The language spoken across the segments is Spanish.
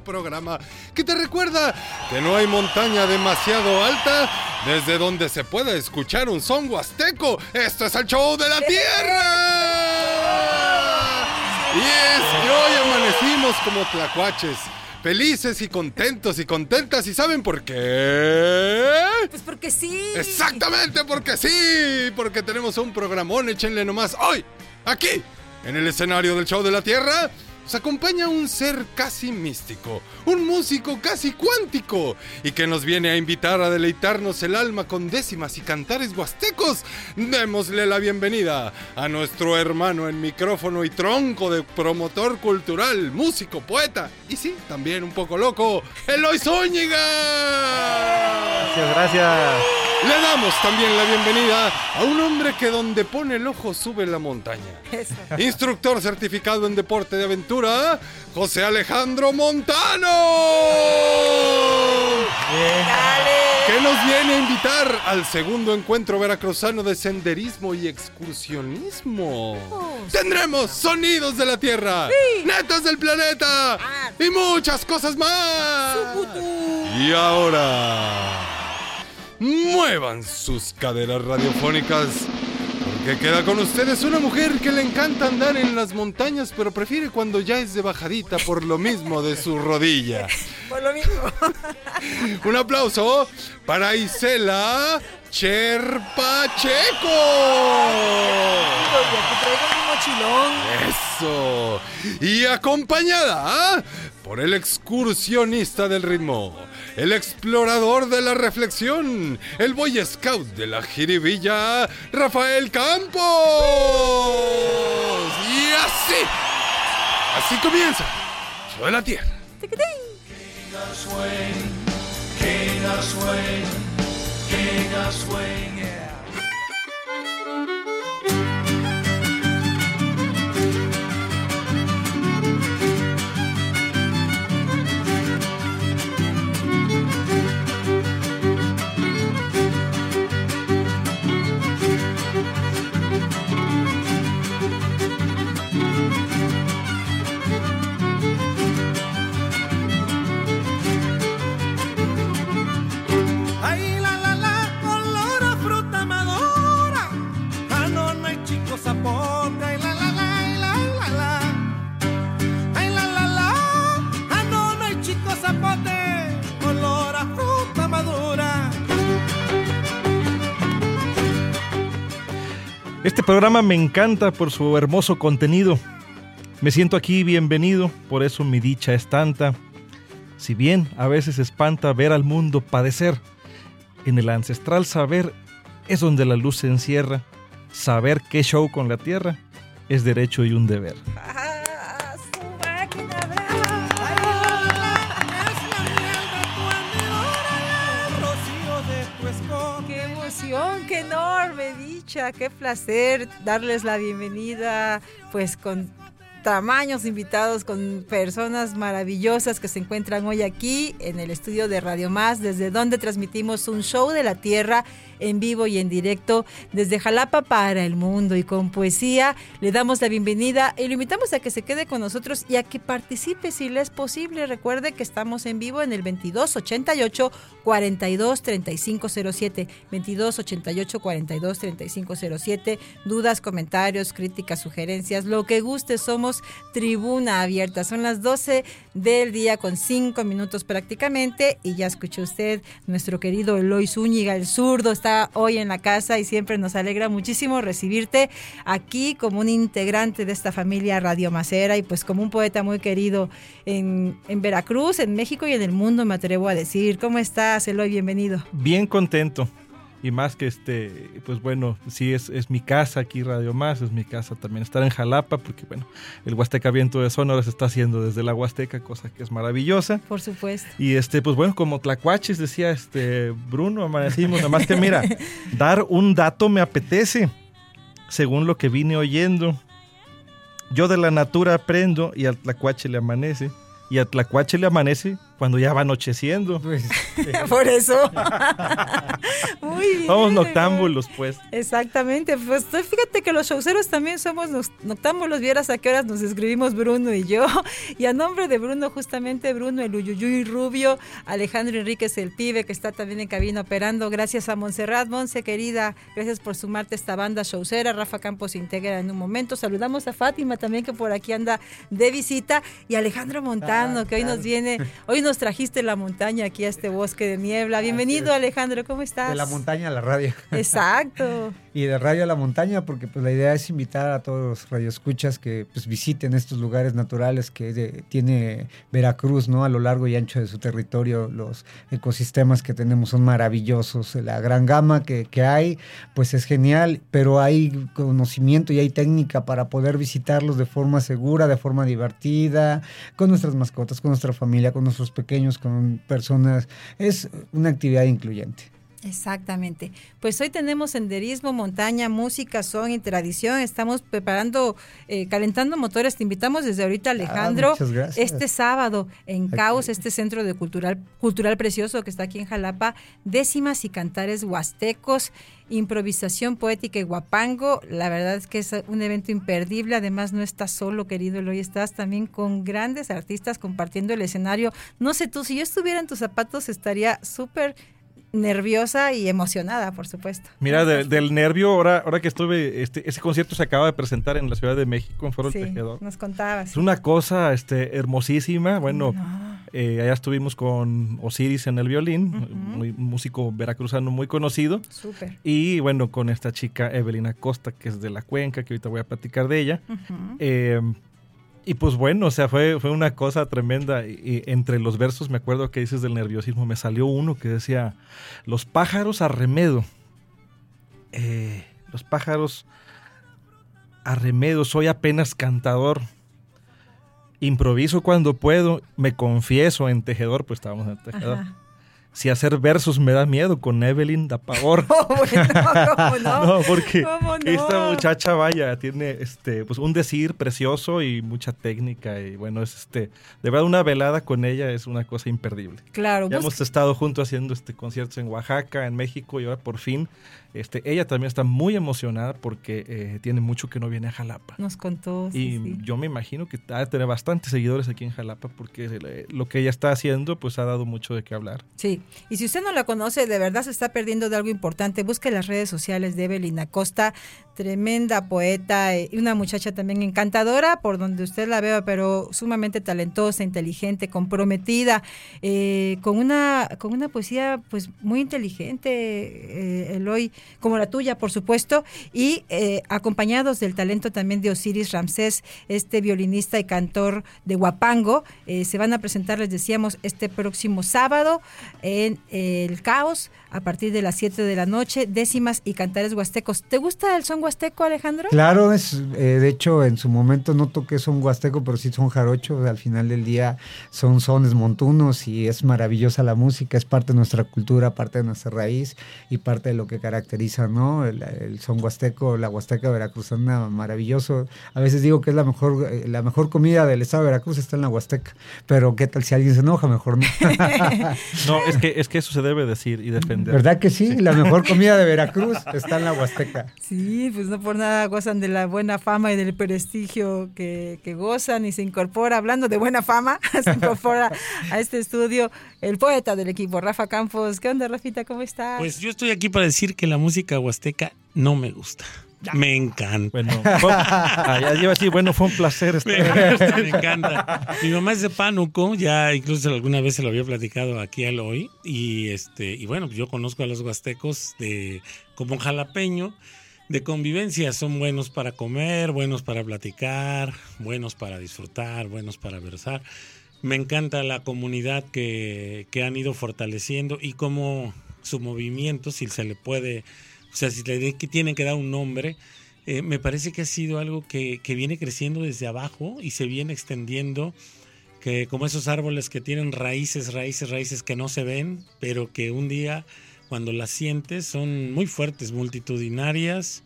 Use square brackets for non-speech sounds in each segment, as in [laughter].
programa que te recuerda que no hay montaña demasiado alta desde donde se pueda escuchar un son huasteco. Esto es el show de la tierra. Y es que hoy amanecimos como tlacuaches. Felices y contentos y contentas. ¿Y saben por qué? Pues porque sí. Exactamente, porque sí, porque tenemos un programón, échenle nomás hoy, aquí, en el escenario del show de la Tierra. Nos acompaña un ser casi místico, un músico casi cuántico, y que nos viene a invitar a deleitarnos el alma con décimas y cantares huastecos. Démosle la bienvenida a nuestro hermano en micrófono y tronco de promotor cultural, músico, poeta, y sí, también un poco loco, Eloy Zúñiga. Gracias, gracias. Le damos también la bienvenida a un hombre que donde pone el ojo sube la montaña. Eso. Instructor certificado en deporte de aventura, José Alejandro Montano. Bien. Dale. Que nos viene a invitar al segundo encuentro veracruzano de senderismo y excursionismo. Tendremos sonidos de la Tierra, netas del planeta y muchas cosas más. Y ahora, muevan sus caderas radiofónicas. Porque queda con ustedes una mujer que le encanta andar en las montañas, pero prefiere cuando ya es de bajadita por lo mismo de su rodilla. [laughs] Por lo mismo. [laughs] Un aplauso para Isela Cherpacheco. Eso. Y acompañada por el excursionista del ritmo, el explorador de la reflexión, el boy scout de la jiribilla, Rafael Campos. Y así, así comienza. De la Tierra. Ay, Este programa me encanta por su hermoso contenido. Me siento aquí bienvenido, por eso mi dicha es tanta. Si bien a veces espanta ver al mundo padecer, en el ancestral saber es donde la luz se encierra. Saber qué show con la tierra es derecho y un deber. [laughs] qué placer darles la bienvenida, pues con tamaños invitados, con personas maravillosas que se encuentran hoy aquí en el estudio de Radio Más, desde donde transmitimos un show de la Tierra en vivo y en directo desde Jalapa para el mundo y con poesía. Le damos la bienvenida y lo invitamos a que se quede con nosotros y a que participe si le es posible. Recuerde que estamos en vivo en el 2288 42 3507 2288 42 3507 dudas, comentarios, críticas, sugerencias, lo que guste, somos tribuna abierta. Son las 12 del día con 5 minutos prácticamente y ya escuchó usted nuestro querido Eloy Zúñiga, el zurdo, está hoy en la casa y siempre nos alegra muchísimo recibirte aquí como un integrante de esta familia Radio Macera y pues como un poeta muy querido en, en Veracruz, en México y en el mundo, me atrevo a decir. ¿Cómo estás, Eloy? Bienvenido. Bien contento. Y más que este, pues bueno, sí es, es mi casa aquí Radio Más, es mi casa también estar en Jalapa, porque bueno, el Huasteca Viento de Sonora se está haciendo desde la Huasteca, cosa que es maravillosa. Por supuesto. Y este, pues bueno, como tlacuaches decía este Bruno, amanecimos, nada más que mira, [laughs] dar un dato me apetece, según lo que vine oyendo. Yo de la natura aprendo y al tlacuache le amanece, y al tlacuache le amanece cuando ya va anocheciendo. Pues, [laughs] [laughs] Por eso. [laughs] Muy bien. Somos noctámbulos, pues. Exactamente, pues tú fíjate que los showceros también somos nos- noctámbulos, vieras a qué horas nos escribimos Bruno y yo, y a nombre de Bruno, justamente Bruno, el Uyuyuy Rubio, Alejandro Enríquez el pibe, que está también en cabina operando, gracias a Montserrat, Monse querida, gracias por sumarte a esta banda showcera, Rafa Campos integra en un momento, saludamos a Fátima también que por aquí anda de visita, y Alejandro Montano, Ah, que hoy nos viene, hoy nos trajiste la montaña aquí a este bosque de niebla, bienvenido. Alejandro, ¿cómo estás? de la montaña a la radio. Exacto. [laughs] Y de radio a la montaña, porque pues la idea es invitar a todos los radioescuchas que pues visiten estos lugares naturales que de- tiene Veracruz, ¿no? A lo largo y ancho de su territorio, los ecosistemas que tenemos son maravillosos, la gran gama que, que hay, pues es genial, pero hay conocimiento y hay técnica para poder visitarlos de forma segura, de forma divertida, con nuestras mascotas, con nuestra familia, con nuestros pequeños, con personas. Es una actividad incluyente. Exactamente. Pues hoy tenemos senderismo, montaña, música, son y tradición. Estamos preparando, eh, calentando motores. Te invitamos desde ahorita, Alejandro. muchas gracias. Este sábado en Aquí. Caos, este centro de cultural, cultural precioso que está aquí en Jalapa, décimas y cantares huastecos, improvisación poética y guapango. La verdad es que es un evento imperdible. Además, no estás solo, querido Eloy, estás también con grandes artistas compartiendo el escenario. No sé tú, si yo estuviera en tus zapatos, estaría súper nerviosa y emocionada, por supuesto. Mira, de- del nervio, ahora, ahora que estuve, este, ese concierto se acaba de presentar en la Ciudad de México, en Foro Sí, Tejedor. nos contabas. Es una cosa este, hermosísima. Bueno, No. eh, allá estuvimos con Osiris en el violín, muy- un músico veracruzano muy conocido. Súper. Y bueno, con esta chica Evelyn Acosta, que es de la cuenca, que ahorita voy a platicar de ella. Eh, y pues bueno, o sea, fue, fue una cosa tremenda. Y, entre los versos, me acuerdo que dices del nerviosismo, me salió uno que decía, los pájaros a remedo. Eh, los pájaros a remedo, soy apenas cantador. Improviso cuando puedo, me confieso en tejedor, pues estábamos en tejedor. Si hacer versos me da miedo, con Evelyn da pavor. [laughs] Oh, bueno, ¿cómo no? [laughs] No, porque ¿Cómo no? esta muchacha, vaya, tiene este, pues un decir precioso y mucha técnica. Y bueno, es este, de verdad, una velada con ella es una cosa imperdible. Claro, Ya hemos estado juntos haciendo este conciertos en Oaxaca, en México, y ahora por fin, este, ella también está muy emocionada porque eh, tiene mucho que no viene a Jalapa. nos contó. Y sí, sí. yo me imagino que ha de tener bastantes seguidores aquí en Jalapa porque eh, lo que ella está haciendo, pues ha dado mucho de qué hablar. Sí, y si usted no la conoce, de verdad se está perdiendo de algo importante. Busque las redes sociales de Evelyn Acosta, tremenda poeta eh, y una muchacha también encantadora, por donde usted la vea, pero sumamente talentosa, inteligente, comprometida, eh, con una con una poesía pues muy inteligente, eh, Eloy, como la tuya, por supuesto, y eh, acompañados del talento también de Osiris Ramsés, este violinista y cantor de Huapango, eh, se van a presentar, les decíamos, este próximo sábado en El Caos a partir de las 7 de la noche, décimas y cantares huastecos. ¿Te gusta el son huasteco, Alejandro? Claro, es, eh, de hecho en su momento no toqué son huasteco, pero sí son jarochos. Al final del día son sones montunos y es maravillosa la música, es parte de nuestra cultura, parte de nuestra raíz y parte de lo que caracteriza, ¿no? El, el son huasteco, la huasteca veracruzana, maravilloso. A veces digo que es la mejor, eh, la mejor comida del estado de Veracruz está en la huasteca, pero qué tal si alguien se enoja, mejor no. [laughs] No, es que, es que eso se debe decir y defender. ¿Verdad que sí? La mejor comida de Veracruz está en la huasteca. Sí, pues no por nada gozan de la buena fama y del prestigio que, que gozan y se incorpora, hablando de buena fama, [laughs] se incorpora a este estudio el poeta del equipo, Rafa Campos. ¿Qué onda, Rafita? ¿Cómo estás? Pues yo estoy aquí para decir que la música huasteca no me gusta. Me encanta. Bueno, fue- ah, ya iba a decir, bueno, fue un placer [laughs] Me estar. encanta, me encanta. Mi mamá es de Pánuco, ya incluso alguna vez se lo había platicado aquí al hoy. Y este, y bueno, yo conozco a los huastecos de como un jalapeño de convivencia. Son buenos para comer, buenos para platicar, buenos para disfrutar, buenos para versar. Me encanta la comunidad que, que han ido fortaleciendo y cómo su movimiento, si se le puede, o sea, si le que tienen que dar un nombre, eh, me parece que ha sido algo que, que viene creciendo desde abajo y se viene extendiendo, que como esos árboles que tienen raíces, raíces, raíces que no se ven, pero que un día cuando las sientes son muy fuertes, multitudinarias,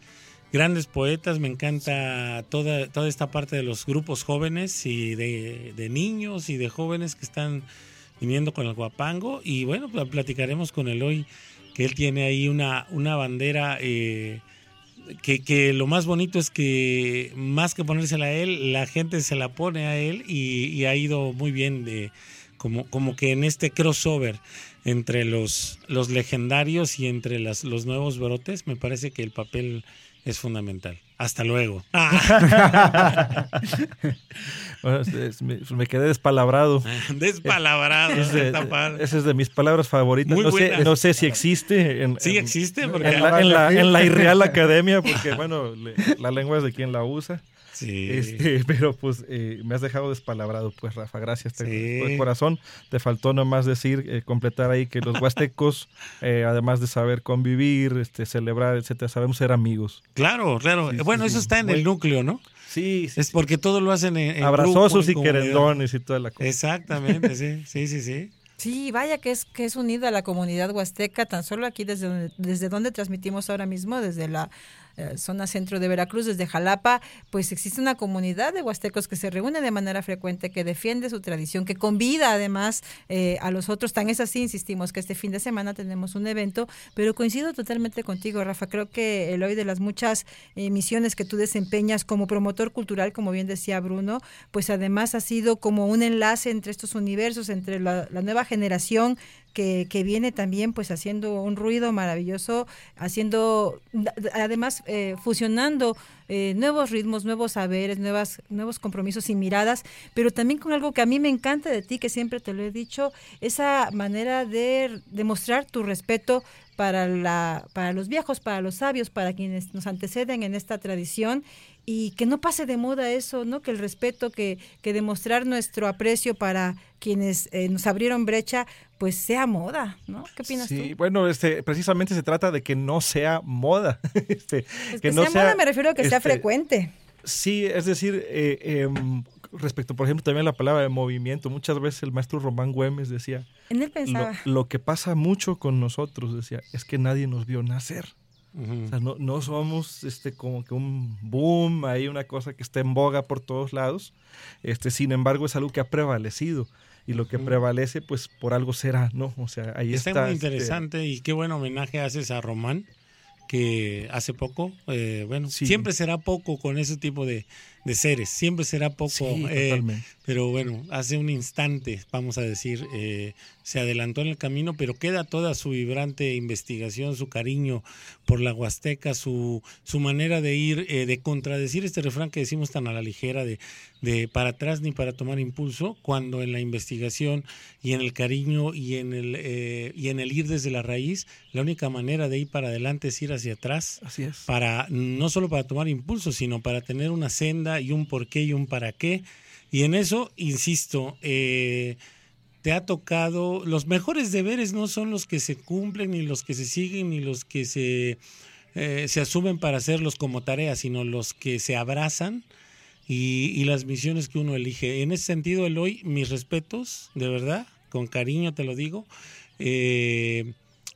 grandes poetas, me encanta toda, toda esta parte de los grupos jóvenes y de, de niños y de jóvenes que están viniendo con el guapango y bueno, pues platicaremos con Eloy que él tiene ahí una, una bandera eh, que, que lo más bonito es que más que ponérsela a él, la gente se la pone a él y, y ha ido muy bien de como, como que en este crossover entre los, los legendarios y entre las, los nuevos brotes, me parece que el papel es fundamental. Hasta luego. [laughs] Bueno, es- es- me, quedé despalabrado. Despalabrado. Es de- esa es de mis palabras favoritas. Muy no, sé, no sé si existe. En, Sí en- existe, porque en la, en la- en la [laughs] Irreal Academia, porque bueno, le- la lengua es de quien la usa. Sí. Este, pero pues eh, me has dejado despalabrado, pues Rafa, gracias te- Sí. de corazón. Te faltó nomás decir, eh, completar ahí que los huastecos, [laughs] eh, además de saber convivir, este, celebrar, etcétera, sabemos ser amigos. Claro, claro. Sí, bueno, sí. eso está en el núcleo, ¿no? Sí, sí. Es porque todo lo hacen en, en Abrazosos grupo, en y querendones y toda la cosa. Exactamente, sí, [laughs] sí, sí, sí. Sí, vaya que es que es unida a la comunidad huasteca, tan solo aquí desde donde, desde donde transmitimos ahora mismo, desde la eh, zona centro de Veracruz, desde Jalapa, pues existe una comunidad de huastecos que se reúne de manera frecuente, que defiende su tradición, que convida además eh, a los otros. Tan es así, insistimos, que este fin de semana tenemos un evento, pero coincido totalmente contigo, Rafa. Creo que el hoy de las muchas eh, misiones que tú desempeñas como promotor cultural, como bien decía Bruno, pues además ha sido como un enlace entre estos universos, entre la, la nueva generación que, que viene también pues haciendo un ruido maravilloso, haciendo además eh, fusionando eh, nuevos ritmos, nuevos saberes, nuevas, nuevos compromisos y miradas, pero también con algo que a mí me encanta de ti, que siempre te lo he dicho, esa manera de demostrar tu respeto para, la, para los viejos, para los sabios, para quienes nos anteceden en esta tradición y que no pase de moda eso, ¿no? Que el respeto, que, que demostrar nuestro aprecio para quienes eh, nos abrieron brecha, pues sea moda, ¿no? ¿Qué opinas Sí, tú? bueno, este, precisamente se trata de que no sea moda. [laughs] este, Pues que, sea, moda me refiero a que sea este, frecuente. Sí, es decir, eh, em, respecto, por ejemplo, también a la palabra de movimiento, muchas veces el maestro Román Güemes decía, En él lo, pensaba. lo que pasa mucho con nosotros, decía, es que nadie nos vio nacer. O sea, no, no somos este, como que un boom, hay una cosa que está en boga por todos lados. Este, sin embargo, es algo que ha prevalecido. Y lo que prevalece, pues por algo será, ¿no? O sea, ahí Está, está. muy este, interesante y qué buen homenaje haces a Román, que hace poco, eh, bueno, Sí. siempre será poco con ese tipo de, de seres, siempre será poco, Sí, eh, totalmente. pero bueno, hace un instante, vamos a decir, eh, se adelantó en el camino, pero queda toda su vibrante investigación, su cariño por la Huasteca, su, su manera de ir, eh, de contradecir este refrán que decimos tan a la ligera de, de para atrás ni para tomar impulso, cuando en la investigación y en el cariño y en el, eh, y en el ir desde la raíz, la única manera de ir para adelante es ir hacia atrás Así es. para no solo para tomar impulso, sino para tener una senda y un porqué y un para qué. Y en eso, insisto, eh, te ha tocado, los mejores deberes no son los que se cumplen, ni los que se siguen, ni los que se, eh, se asumen para hacerlos como tarea, sino los que se abrazan y, las misiones que uno elige. En ese sentido, Eloy, mis respetos, de verdad, con cariño te lo digo, eh,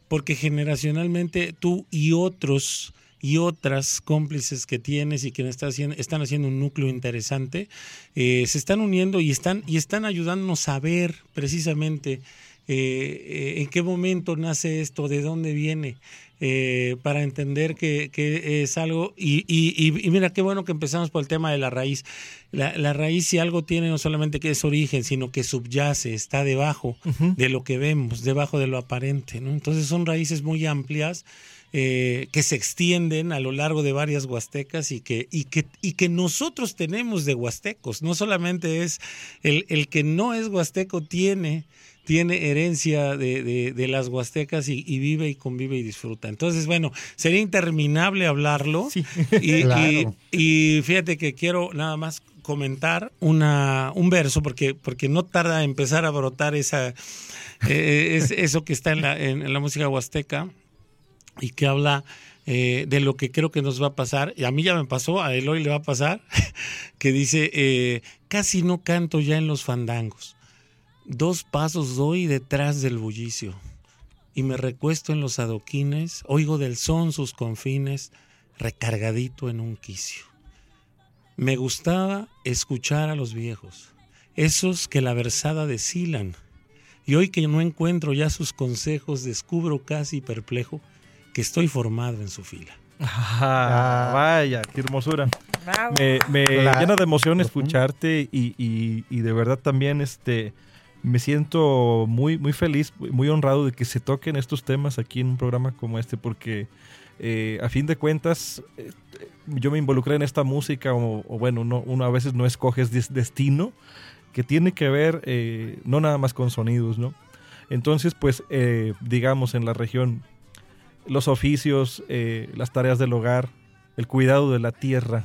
porque generacionalmente tú y otros y otras cómplices que tienes y que están haciendo, están haciendo un núcleo interesante, eh, se están uniendo y están, y están ayudándonos a ver precisamente eh, eh, en qué momento nace esto, de dónde viene, eh, para entender que, que es algo, y, y- y- mira qué bueno que empezamos por el tema de la raíz. La, la raíz si algo tiene no solamente que es origen, sino que subyace, está debajo de lo que vemos, debajo de lo aparente, ¿no? Entonces son raíces muy amplias eh, que se extienden a lo largo de varias huastecas y que, y que, y que nosotros tenemos de huastecos. No solamente es el, el que no es huasteco tiene tiene herencia de, de, de las huastecas y, y, vive y convive y disfruta. Entonces, bueno, sería interminable hablarlo. Sí. Y, Claro. y, y fíjate que quiero nada más comentar una, un verso, porque, porque no tarda a empezar a brotar esa, eh, es, eso que está en la, en, en la música huasteca y que habla eh, de lo que creo que nos va a pasar. Y a mí ya me pasó, a Eloy le va a pasar, [laughs] que dice, eh, casi no canto ya en los fandangos. Dos pasos doy detrás del bullicio y me recuesto en los adoquines, oigo del son sus confines, recargadito en un quicio. Me gustaba escuchar a los viejos, esos que la versada deshilan, y hoy que no encuentro ya sus consejos, descubro casi perplejo que estoy formado en su fila. Ah, vaya, qué hermosura. Bravo. Me, llena de emoción escucharte y, y- y de verdad también este me siento muy muy feliz, muy honrado de que se toquen estos temas aquí en un programa como este porque eh, a fin de cuentas eh, yo me involucré en esta música o, o bueno, uno, uno a veces no escoge es des- destino que tiene que ver eh, no nada más con sonidos, ¿no? Entonces, pues, eh, digamos, en la región, los oficios, eh, las tareas del hogar, el cuidado de la tierra,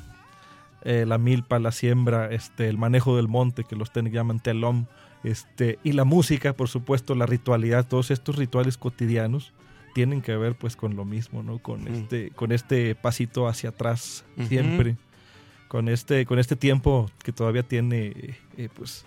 eh, la milpa, la siembra, este, el manejo del monte, que los ten- llaman telón, este, y la música, por supuesto, la ritualidad, todos estos rituales cotidianos tienen que ver pues con lo mismo, ¿no? Con Ujú. este, con este pasito hacia atrás siempre, con este, con este tiempo que todavía tiene eh, pues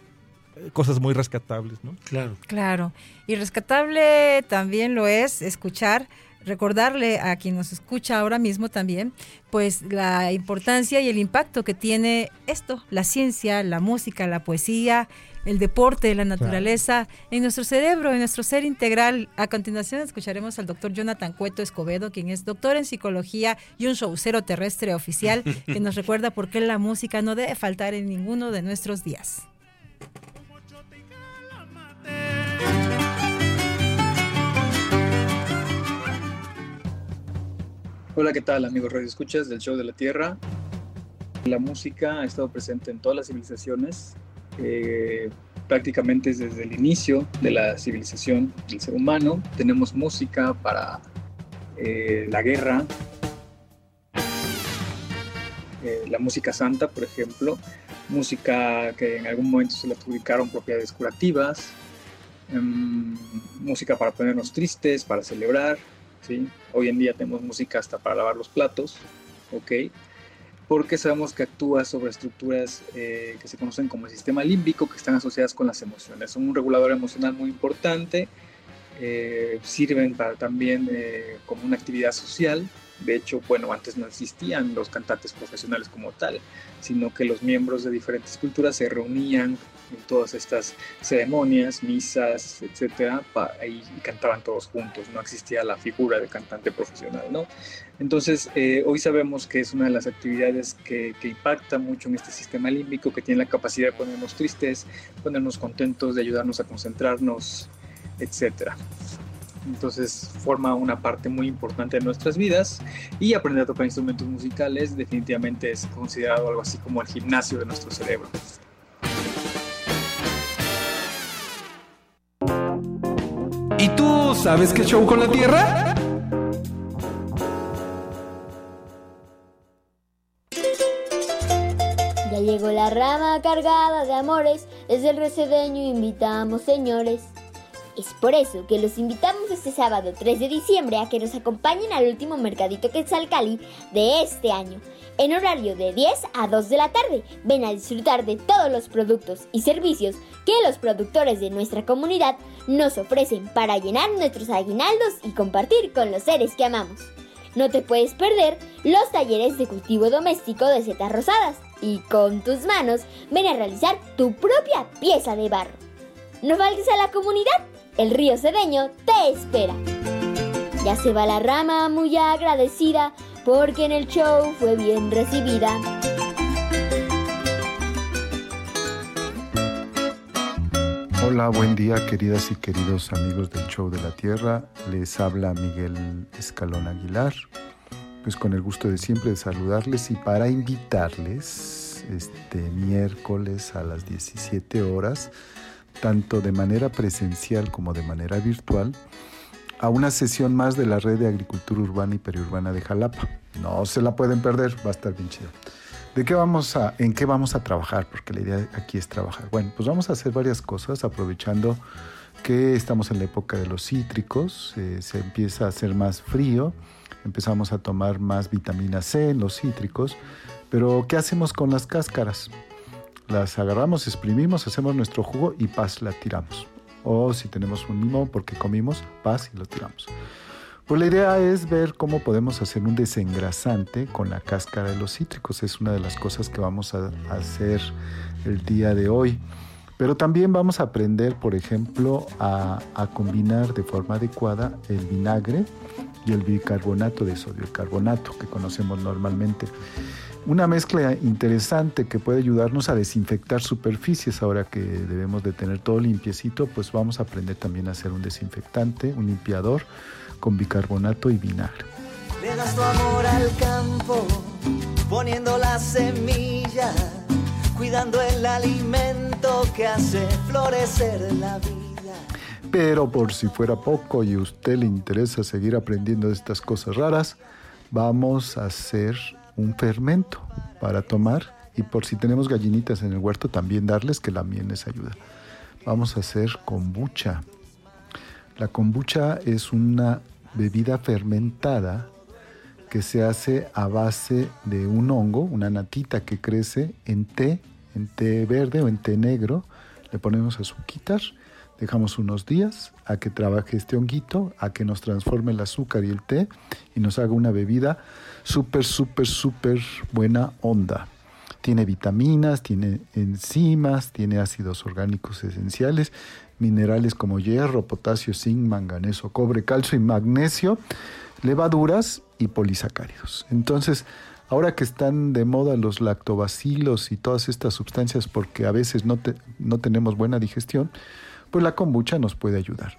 cosas muy rescatables, ¿no? Claro. Claro. Y rescatable también lo es escuchar, recordarle a quien nos escucha ahora mismo también, pues la importancia y el impacto que tiene esto, la ciencia, la música, la poesía, el deporte, la naturaleza, en nuestro cerebro, en nuestro ser integral. A continuación escucharemos al doctor Jonathan Cueto Escobedo, quien es doctor en psicología y un showcero terrestre oficial, que nos [laughs] recuerda por qué la música no debe faltar en ninguno de nuestros días. Hola, ¿qué tal amigos Radio Escuchas del Show de la Tierra? La música ha estado presente en todas las civilizaciones, eh, prácticamente desde el inicio de la civilización del ser humano. Tenemos música para eh, la guerra, eh, la música santa, por ejemplo, música que en algún momento se le adjudicaron propiedades curativas, em, música para ponernos tristes, para celebrar, ¿sí? Hoy en día tenemos música hasta para lavar los platos, ¿ok? Porque sabemos que actúa sobre estructuras eh, que se conocen como el sistema límbico, que están asociadas con las emociones. Son un regulador emocional muy importante, eh, sirven para también eh, como una actividad social. De hecho, bueno, antes no existían los cantantes profesionales como tal, sino que los miembros de diferentes culturas se reunían en todas estas ceremonias, misas, etcétera, y cantaban todos juntos, no existía la figura de cantante profesional, ¿no? Entonces, eh, hoy sabemos que es una de las actividades que, que impacta mucho en este sistema límbico, que tiene la capacidad de ponernos tristes, ponernos contentos, de ayudarnos a concentrarnos, etcétera. Entonces forma una parte muy importante de nuestras vidas y aprender a tocar instrumentos musicales definitivamente es considerado algo así como el gimnasio de nuestro cerebro. Tú sabes qué show con la Tierra? Ya llegó la rama cargada de amores, desde el recedeño invitamos señores. Es por eso que los invitamos este sábado 3 de diciembre a que nos acompañen al último mercadito Quetzalcali de este año, en horario de 10 a 2 de la tarde. Ven a disfrutar de todos los productos y servicios que los productores de nuestra comunidad nos ofrecen para llenar nuestros aguinaldos y compartir con los seres que amamos. No te puedes perder los talleres de cultivo doméstico de setas rosadas y con tus manos ven a realizar tu propia pieza de barro. No faltes a la comunidad, el río Cedeño te espera. Ya se va la rama muy agradecida porque en el show fue bien recibida. Hola, buen día queridas y queridos amigos del Show de la Tierra. Les habla Miguel Escalón Aguilar. Pues con el gusto de siempre de saludarles y para invitarles este miércoles a las 17 horas, tanto de manera presencial como de manera virtual, a una sesión más de la Red de Agricultura Urbana y Periurbana de Jalapa. No se la pueden perder, va a estar bien chido. ¿De qué vamos a, en qué vamos a trabajar? Porque la idea aquí es trabajar. Bueno, pues vamos a hacer varias cosas aprovechando que estamos en la época de los cítricos, eh, se empieza a hacer más frío, empezamos a tomar más vitamina C en los cítricos, pero ¿qué hacemos con las cáscaras? Las agarramos, exprimimos, hacemos nuestro jugo y paz, la tiramos. O si tenemos un limón porque comimos, paz y lo tiramos. Pues la idea es ver cómo podemos hacer un desengrasante con la cáscara de los cítricos. Es una de las cosas que vamos a hacer el día de hoy. Pero también vamos a aprender, por ejemplo, a, a combinar de forma adecuada el vinagre y el bicarbonato de sodio, el carbonato que conocemos normalmente. Una mezcla interesante que puede ayudarnos a desinfectar superficies. Ahora que debemos de tener todo limpiecito, pues vamos a aprender también a hacer un desinfectante, un limpiador con bicarbonato y vinagre. Le tu amor al campo, poniendo la semilla, cuidando el alimento que hace florecer la vida. Pero por si fuera poco y a usted le interesa seguir aprendiendo de estas cosas raras, vamos a hacer un fermento para tomar y por si tenemos gallinitas en el huerto también darles que la miel les ayuda. Vamos a hacer kombucha. La kombucha es una bebida fermentada que se hace a base de un hongo, una natita que crece en té, en té verde o en té negro. Le ponemos azuquitar, dejamos unos días a que trabaje este honguito, a que nos transforme el azúcar y el té y nos haga una bebida súper, súper, súper buena onda. Tiene vitaminas, tiene enzimas, tiene ácidos orgánicos esenciales, minerales como hierro, potasio, zinc, manganeso, cobre, calcio y magnesio, levaduras y polisacáridos. Entonces, ahora que están de moda los lactobacilos y todas estas sustancias porque a veces no, te- no tenemos buena digestión, pues la kombucha nos puede ayudar.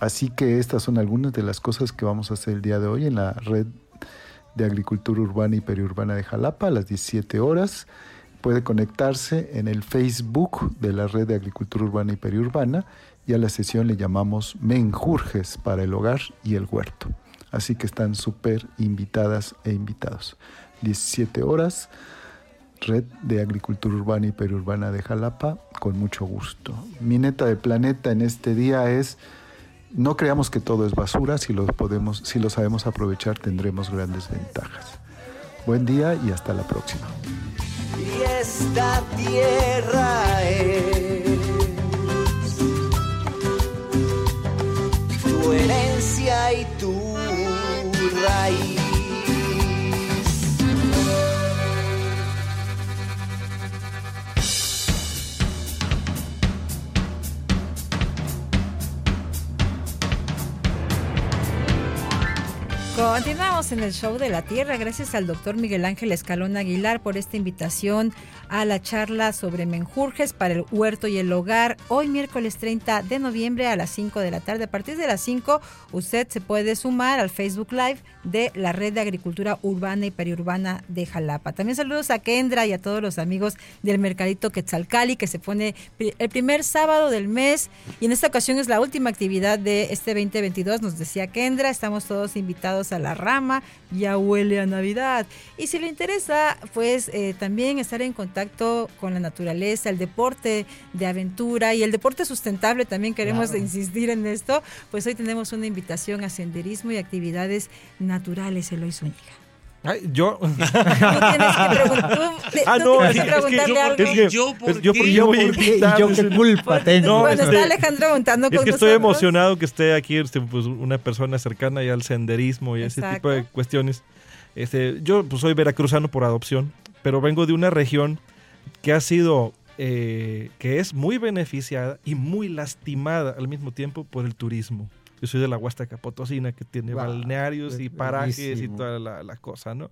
Así que estas son algunas de las cosas que vamos a hacer el día de hoy en la red de agricultura urbana y periurbana de Jalapa a las 17 horas. Puede conectarse en el Facebook de la red de agricultura urbana y periurbana y a la sesión le llamamos Menjurjes para el hogar y el huerto. Así que están súper invitadas e invitados. 17 horas, red de agricultura urbana y periurbana de Jalapa, con mucho gusto. Mi neta de planeta en este día es no creamos que todo es basura, si lo sabemos aprovechar tendremos grandes ventajas. Buen día y hasta la próxima. Continuamos en el show de la Tierra. Gracias al doctor Miguel Ángel Escalón Aguilar por esta invitación a la charla sobre menjurjes para el huerto y el hogar. Hoy miércoles 30 de noviembre a las 5 de la tarde. A partir de las 5 usted se puede sumar al Facebook Live de la Red de Agricultura Urbana y Periurbana de Jalapa. También saludos a Kendra y a todos los amigos del Mercadito Quetzalcali que se pone el primer sábado del mes y en esta ocasión es la última actividad de este 2022. Nos decía Kendra, estamos todos invitados a la rama, ya huele a Navidad. Y si le interesa, pues eh, también estar en contacto con la naturaleza, el deporte de aventura y el deporte sustentable, también queremos Claro. insistir en esto, pues hoy tenemos una invitación a senderismo y actividades naturales, Eloy Zúñiga. Ay, yo. Tú tienes que preguntar. tú- [laughs] tú Ah, no, tienes es que que- preguntarle algo. es que- ¿Yo por es- yo qué? por- yo voy a ¿Y invitar, yo es qué culpa tengo? No, bueno, este- está Alejandro montando Es con que estoy nosotros. emocionado que esté aquí este, pues, una persona cercana ya al senderismo y ese Exacto. tipo de cuestiones. Este, yo pues, soy veracruzano por adopción, pero vengo de una región que ha sido, eh, que es muy beneficiada y muy lastimada al mismo tiempo por el turismo. Yo soy de la Huasteca Potosina, que tiene balnearios y parajes y toda la, la cosa, ¿no?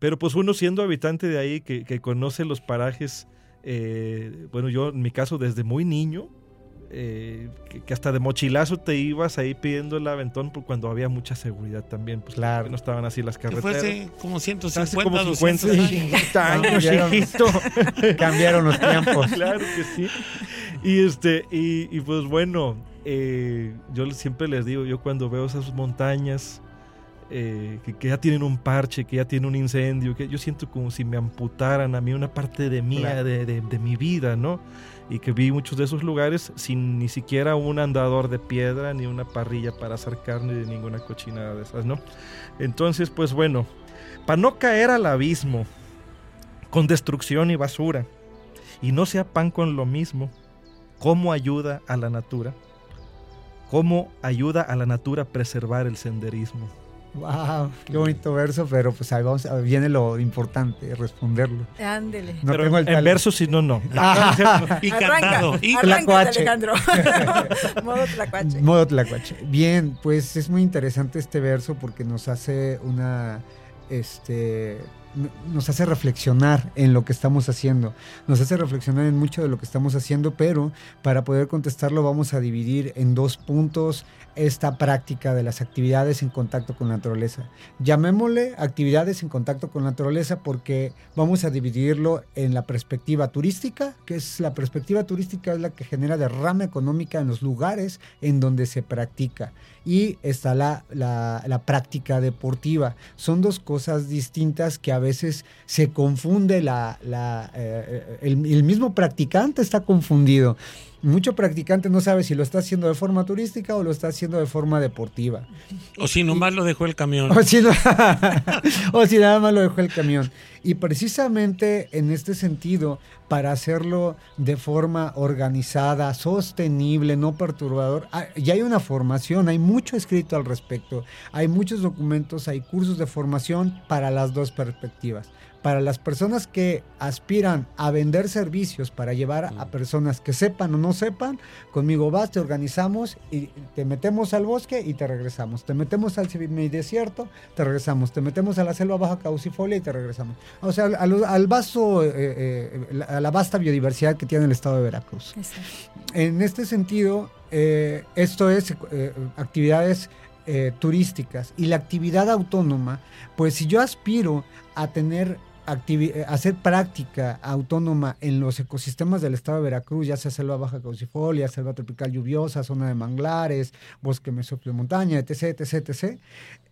Pero pues uno siendo habitante de ahí, que, que conoce los parajes, eh, bueno, yo en mi caso desde muy niño, eh, que, que hasta de mochilazo te ibas ahí pidiendo el aventón por cuando había mucha seguridad también. Pues claro. No estaban así las Que carreteras. fue hace como 150, Hace como 200 50 años. años, [laughs] [laughs] [laughs] Cambiaron- los tiempos. claro que sí. Y este, y, y pues bueno, eh, yo siempre les digo, yo cuando veo esas montañas eh, que, que ya tienen un parche, que ya tienen un incendio, que yo siento como si me amputaran a mí una parte de mía, Claro. de, de- de mi vida, ¿no? Y que vi muchos de esos lugares sin ni siquiera un andador de piedra, ni una parrilla para hacer carne, ni ninguna cochinada de esas, ¿no? Entonces, pues bueno, para no caer al abismo con destrucción y basura, y no sea pan con lo mismo, ¿cómo ayuda a la natura? ¿Cómo ayuda a la natura a preservar el senderismo? Wow, qué bonito verso, pero pues ahí vamos, viene lo importante, responderlo. Ándele. No Pero tengo el en verso, si no, no. [laughs] Ah. Y Arranca, cantado. Y Tlacuache. Alejandro. [laughs] Modo tlacuache. Modo tlacuache. Bien, pues es muy interesante este verso porque nos hace una, este, nos hace reflexionar en lo que estamos haciendo. Nos hace reflexionar en mucho de lo que estamos haciendo, pero para poder contestarlo vamos a dividir en dos puntos esta práctica de las actividades en contacto con la naturaleza. Llamémosle actividades en contacto con la naturaleza porque vamos a dividirlo en la perspectiva turística, que es la perspectiva turística es la que genera derrama económica en los lugares en donde se practica. Y está la, la- la práctica deportiva. Son dos cosas distintas que a veces se confunde la, la, eh, el, el mismo practicante está confundido. Mucho practicante no sabe si lo está haciendo de forma turística o lo está haciendo de forma deportiva. O si nomás lo dejó el camión. O si, no- [laughs] o si nada más lo dejó el camión. Y precisamente en este sentido, para hacerlo de forma organizada, sostenible, no perturbador, ah, ya hay una formación, hay mucho escrito al respecto, hay muchos documentos, hay cursos de formación para las dos perspectivas. Para las personas que aspiran a vender servicios para llevar a personas que sepan o no sepan, conmigo vas, te organizamos y te metemos al bosque y te regresamos. Te metemos al desierto, te regresamos. Te metemos a la selva baja caucifolia y te regresamos. O sea, al, al vasto, eh, eh, a la vasta biodiversidad que tiene el estado de Veracruz. En este sentido, eh, esto es eh, actividades eh, turísticas y la actividad autónoma, pues si yo aspiro a tener hacer práctica autónoma en los ecosistemas del estado de Veracruz, ya sea selva baja caucifolia, selva tropical lluviosa, zona de manglares, bosque mesófilo de montaña, etc., etc., etc.,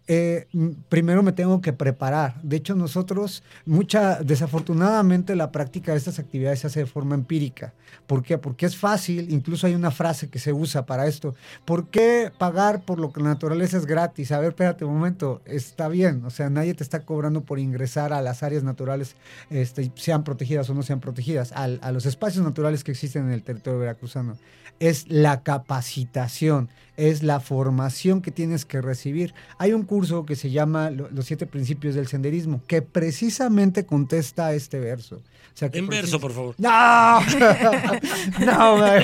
eh, primero me tengo que preparar. De hecho, nosotros, mucha, desafortunadamente, la práctica de estas actividades se hace de forma empírica. ¿Por qué? Porque es fácil, incluso hay una frase que se usa para esto. ¿Por qué pagar por lo que la naturaleza es gratis? A ver, espérate un momento, está bien, o sea, nadie te está cobrando por ingresar a las áreas naturales, este, sean protegidas o no sean protegidas, al- a los espacios naturales que existen en el territorio veracruzano. Es la capacitación, es la formación que tienes que recibir. Hay un curso que se llama Lo- Los siete principios del senderismo, que precisamente contesta a este verso. O sea, que En verso, por favor. ¡No! [laughs] no, man,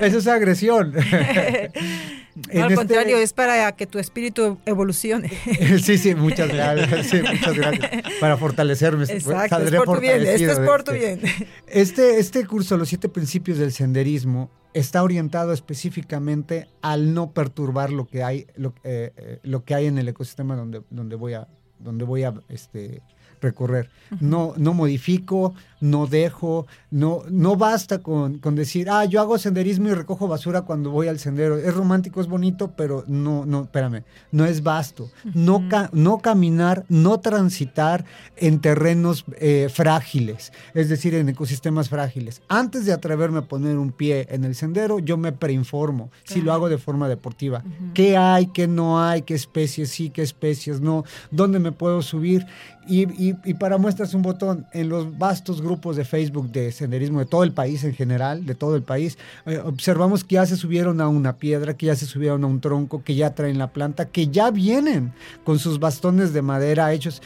eso es agresión. [laughs] En al este- contrario, es para que tu espíritu evolucione. [laughs] Sí, sí, muchas [laughs] gracias. sí, muchas gracias. Para fortalecerme. Exacto, es por tu bien, este es por tu este. bien. Este, este curso, Los siete principios del senderismo, está orientado específicamente al no perturbar lo que hay, lo, eh, eh, lo que hay en el ecosistema donde, donde voy a, donde voy a este, recorrer. No, no modifico, no dejo, no, no basta con, con decir, ah, yo hago senderismo y recojo basura cuando voy al sendero. Es romántico, es bonito, pero no, no, espérame, no es vasto. no, ca- no caminar, no transitar en terrenos eh, frágiles, es decir, en ecosistemas frágiles. Antes de atreverme a poner un pie en el sendero, yo me preinformo si lo hago de forma deportiva. ¿Qué hay, qué no hay, qué especies sí, qué especies no, dónde me puedo subir? Y, y- y para muestras un botón, en los vastos grupos de Facebook de senderismo de todo el país en general, de todo el país, eh, observamos que ya se subieron a una piedra, que ya se subieron a un tronco, que ya traen la planta, que ya vienen con sus bastones de madera hechos.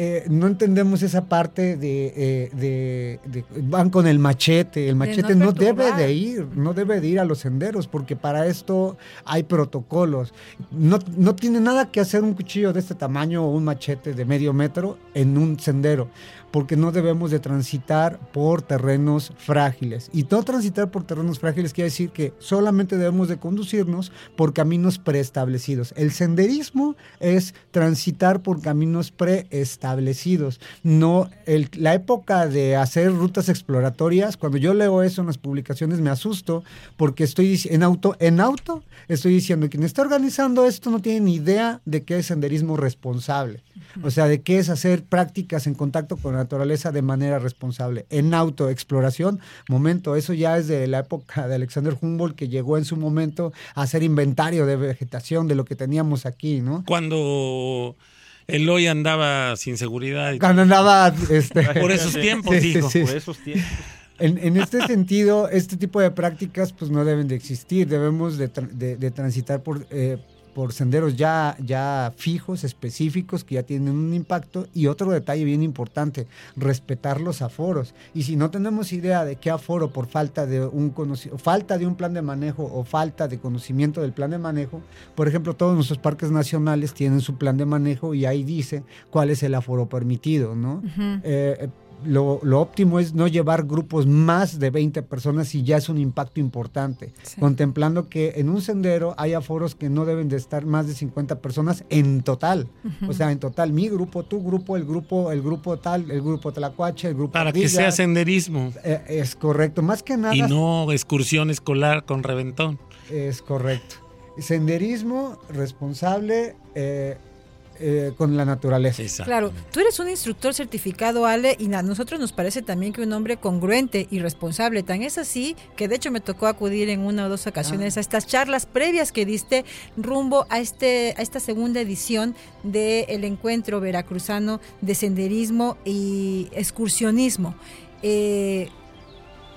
Eh, no entendemos esa parte de, eh, de- de- van con el machete. El machete no, debe de ir, no debe de ir a los senderos, porque para esto hay protocolos. No, no tiene nada que hacer un cuchillo de este tamaño o un machete de medio metro en un sendero. Porque no debemos de transitar por terrenos frágiles. Y no transitar por terrenos frágiles quiere decir que solamente debemos de conducirnos por caminos preestablecidos. El senderismo es transitar por caminos preestablecidos. No, el- la época de hacer rutas exploratorias, cuando yo leo eso en las publicaciones me asusto porque estoy en auto, en auto estoy diciendo quien está organizando esto no tiene ni idea de qué es senderismo responsable. O sea, de qué es hacer prácticas en contacto con naturaleza de manera responsable. En autoexploración, momento, eso ya es de la época de Alexander Humboldt que llegó en su momento a hacer inventario de vegetación de lo que teníamos aquí, ¿no? Cuando Eloy andaba sin seguridad. y- Cuando andaba este, [laughs] Por esos tiempos, Sí, sí, digo. sí. Por esos tiempos. En, en este sentido, este tipo de prácticas pues no deben de existir, debemos de, tra- de- de transitar por, eh, por senderos ya, ya fijos, específicos, que ya tienen un impacto. Y otro detalle bien importante, respetar los aforos. Y si no tenemos idea de qué aforo por falta de un falta de un plan de manejo o falta de conocimiento del plan de manejo, por ejemplo, todos nuestros parques nacionales tienen su plan de manejo y ahí dice cuál es el aforo permitido, ¿no? Eh, lo, lo óptimo es no llevar grupos más de 20 personas y ya es un impacto importante, Sí. contemplando que en un sendero hay aforos que no deben de estar más de 50 personas en total. O sea, en total, mi grupo, tu grupo, el grupo, el grupo tal, el grupo Tlacuache, el grupo Para que sea senderismo Eh, es correcto, más que nada y no excursión escolar con reventón. es correcto. Senderismo responsable eh, eh, con la naturaleza. Claro, tú eres un instructor certificado, Ale, y a nosotros nos parece también que un hombre congruente y responsable. Tan es así que de hecho me tocó acudir en una o dos ocasiones a estas charlas previas que diste rumbo a, este, a esta segunda edición del encuentro veracruzano de senderismo y excursionismo. Eh,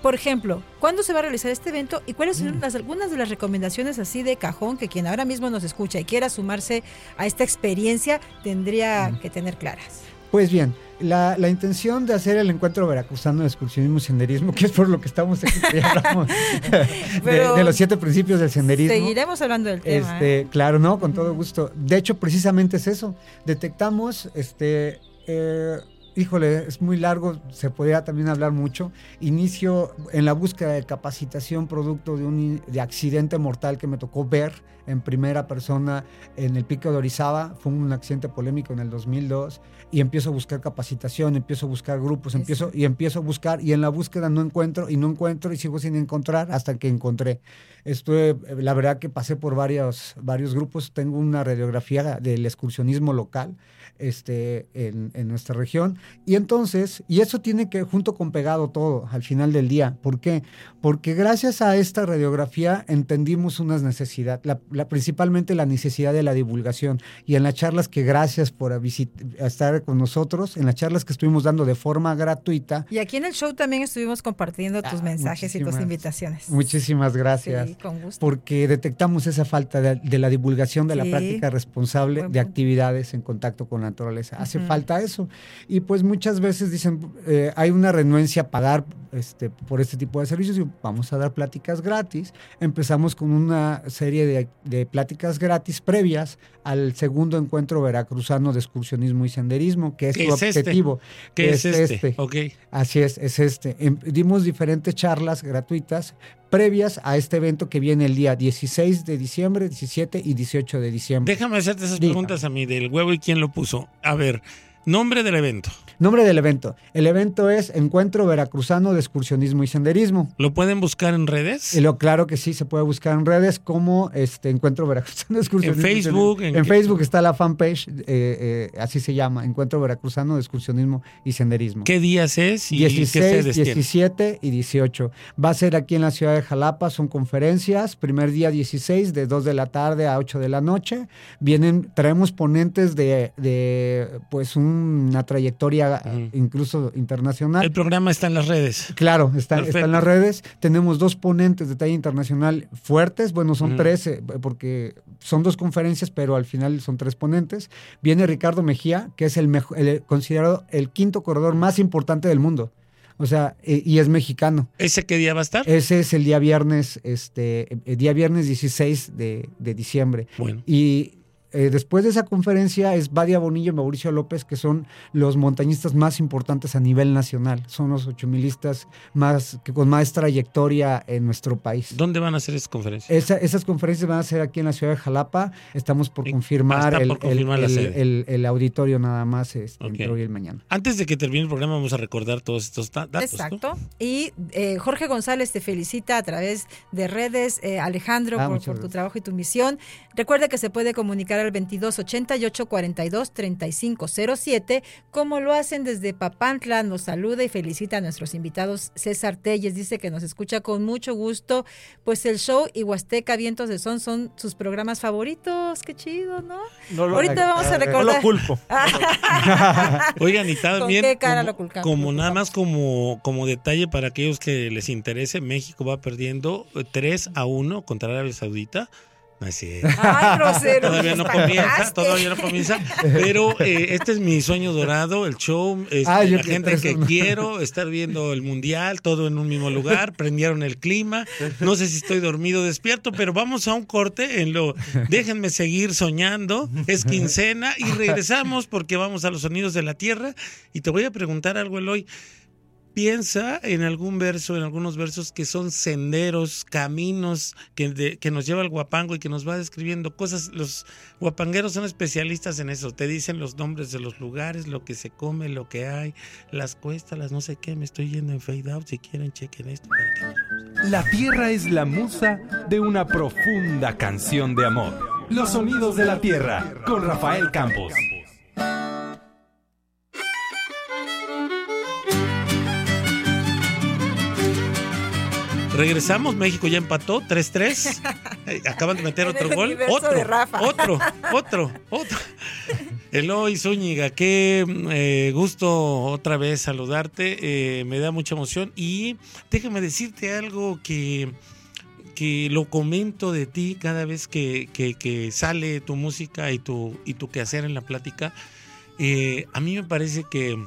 por ejemplo, ¿cuándo se va a realizar este evento y cuáles son las, algunas de las recomendaciones así de cajón que quien ahora mismo nos escucha y quiera sumarse a esta experiencia tendría que tener claras? Pues bien, la, la intención de hacer el encuentro veracruzano de excursionismo y senderismo, que es por lo que estamos aquí, que ya hablamos [laughs] de los siete principios del senderismo. Seguiremos hablando del tema. Este, ¿eh? Claro, no, con todo gusto. De hecho, precisamente es eso. Detectamos, este, eh, híjole, es muy largo, se podría también hablar mucho. Inicio en la búsqueda de capacitación producto de un de accidente mortal que me tocó ver en primera persona en el pico de Orizaba. Fue un accidente polémico en el 2002 y empiezo a buscar capacitación, empiezo a buscar grupos, empiezo y empiezo a buscar y en la búsqueda no encuentro y no encuentro y sigo sin encontrar hasta que encontré. Estuve, eh, la verdad que pasé por varios, varios grupos, tengo una radiografía del excursionismo local este, en, en nuestra región y entonces, y eso tiene que junto con pegado todo al final del día. ¿Por qué? Porque gracias a esta radiografía entendimos unas necesidades, la, la- principalmente la necesidad de la divulgación y en las charlas que gracias por visit- a estar con nosotros, en las charlas que estuvimos dando de forma gratuita, Y aquí en el show también estuvimos compartiendo tus Ah, mensajes y tus invitaciones. Muchísimas gracias. Sí, con gusto. Porque detectamos esa falta de, de la divulgación de la Sí. práctica responsable de actividades en contacto con la naturaleza. Hace falta eso. Y pues muchas veces dicen, eh, hay una renuencia a pagar este, por este tipo de servicios y vamos a dar pláticas gratis. Empezamos con una serie de, de pláticas gratis previas al segundo encuentro veracruzano de excursionismo y senderismo, que es ¿Qué su es este? objetivo. ¿Qué es este? Ok. Así es, es este. Em- dimos diferentes charlas gratuitas previas a este evento que viene el día 16 de diciembre, 17 y 18 de diciembre. Déjame hacerte esas preguntas a mí del huevo y quién lo puso. A ver, nombre del evento. Nombre del evento. El evento es Encuentro Veracruzano de Excursionismo y Senderismo. ¿Lo pueden buscar en redes? Y lo claro que sí, se puede buscar en redes como este Encuentro Veracruzano de Excursionismo. En y Facebook. ¿en En, qué? Facebook está la fanpage, eh, eh, así se llama, Encuentro Veracruzano de Excursionismo y Senderismo. ¿Qué días es y qué 16, sedes tiene? 17 y 18. Va a ser aquí en la ciudad de Jalapa, son conferencias. Primer día 16, de 2 de la tarde a 8 de la noche. Vienen, traemos ponentes de, de pues una trayectoria Incluso internacional. El programa está en las redes. Claro, está, está en las redes. Tenemos dos ponentes de talla internacional fuertes. Bueno, son tres, eh, porque son dos conferencias, pero al final son tres ponentes. Viene Ricardo Mejía, que es el, mejo- el- considerado el quinto corredor más importante del mundo. O sea, eh, y es mexicano. ¿Ese qué día va a estar? Ese es el día viernes, este, el día viernes 16 de, de diciembre. Bueno. Y eh, después de esa conferencia es Badia Bonillo y Mauricio López, que son los montañistas más importantes a nivel nacional. Son los ochomilistas más, que con más trayectoria en nuestro país. ¿Dónde van a hacer esas conferencias? Esa- esas conferencias van a ser aquí en la ciudad de Jalapa. Estamos por confirmar, el, por confirmar el- la el- sede. el- el auditorio nada más este, Ok. entre hoy y el mañana. Antes de que termine el programa, vamos a recordar todos estos da- datos. ¿no? Exacto. Y eh, Jorge González te felicita a través de redes. eh, Alejandro, Ah, por, por tu trabajo y tu misión. Recuerda que se puede comunicar al 22 88 42 35 07, como lo hacen desde Papantla. Nos saluda y felicita a nuestros invitados. César Telles dice que nos escucha con mucho gusto. Pues el show y Huasteca Vientos de Son son sus programas favoritos. Qué chido, ¿no? No lo- Ahorita vamos a No lo recordar. culpo. [laughs] Oigan, y también qué cara como, lo culcamos? como nada más como, como detalle para aquellos que les interese, México va perdiendo eh, 3 a 1 contra Arabia Saudita. No es cierto. Ay, grosero. Todavía no comienza, todavía no comienza. Pero eh, este es mi sueño dorado, el show, este, Ah, la gente que no. quiero, estar viendo el mundial, todo en un mismo lugar, prendieron el clima. No sé si estoy dormido o despierto, pero vamos a un corte en lo. Déjenme seguir soñando. Es quincena y regresamos porque vamos a los sonidos de la tierra. Y te voy a preguntar algo, Eloy. Piensa en algún verso, en algunos versos que son senderos, caminos que, que nos lleva al guapango y que nos va describiendo cosas. Los guapangueros son especialistas en eso. Te dicen los nombres de los lugares, lo que se come, lo que hay, las cuestas, las no sé qué. Me estoy yendo en fade out. Si quieren, chequen esto. para que. La tierra es la musa de una profunda canción de amor. Los sonidos de la tierra con Rafael Campos. Regresamos, México ya empató 3-3. [laughs] Eh, Acaban de meter otro gol. Otro, otro, [laughs] otro, otro. Eloy Zúñiga, qué eh, gusto otra vez saludarte. eh, me da mucha emoción. Y déjame decirte algo que, que lo comento de ti cada vez que, que- que sale tu música y tu, y tu quehacer en la plática. Eh, a mí me parece que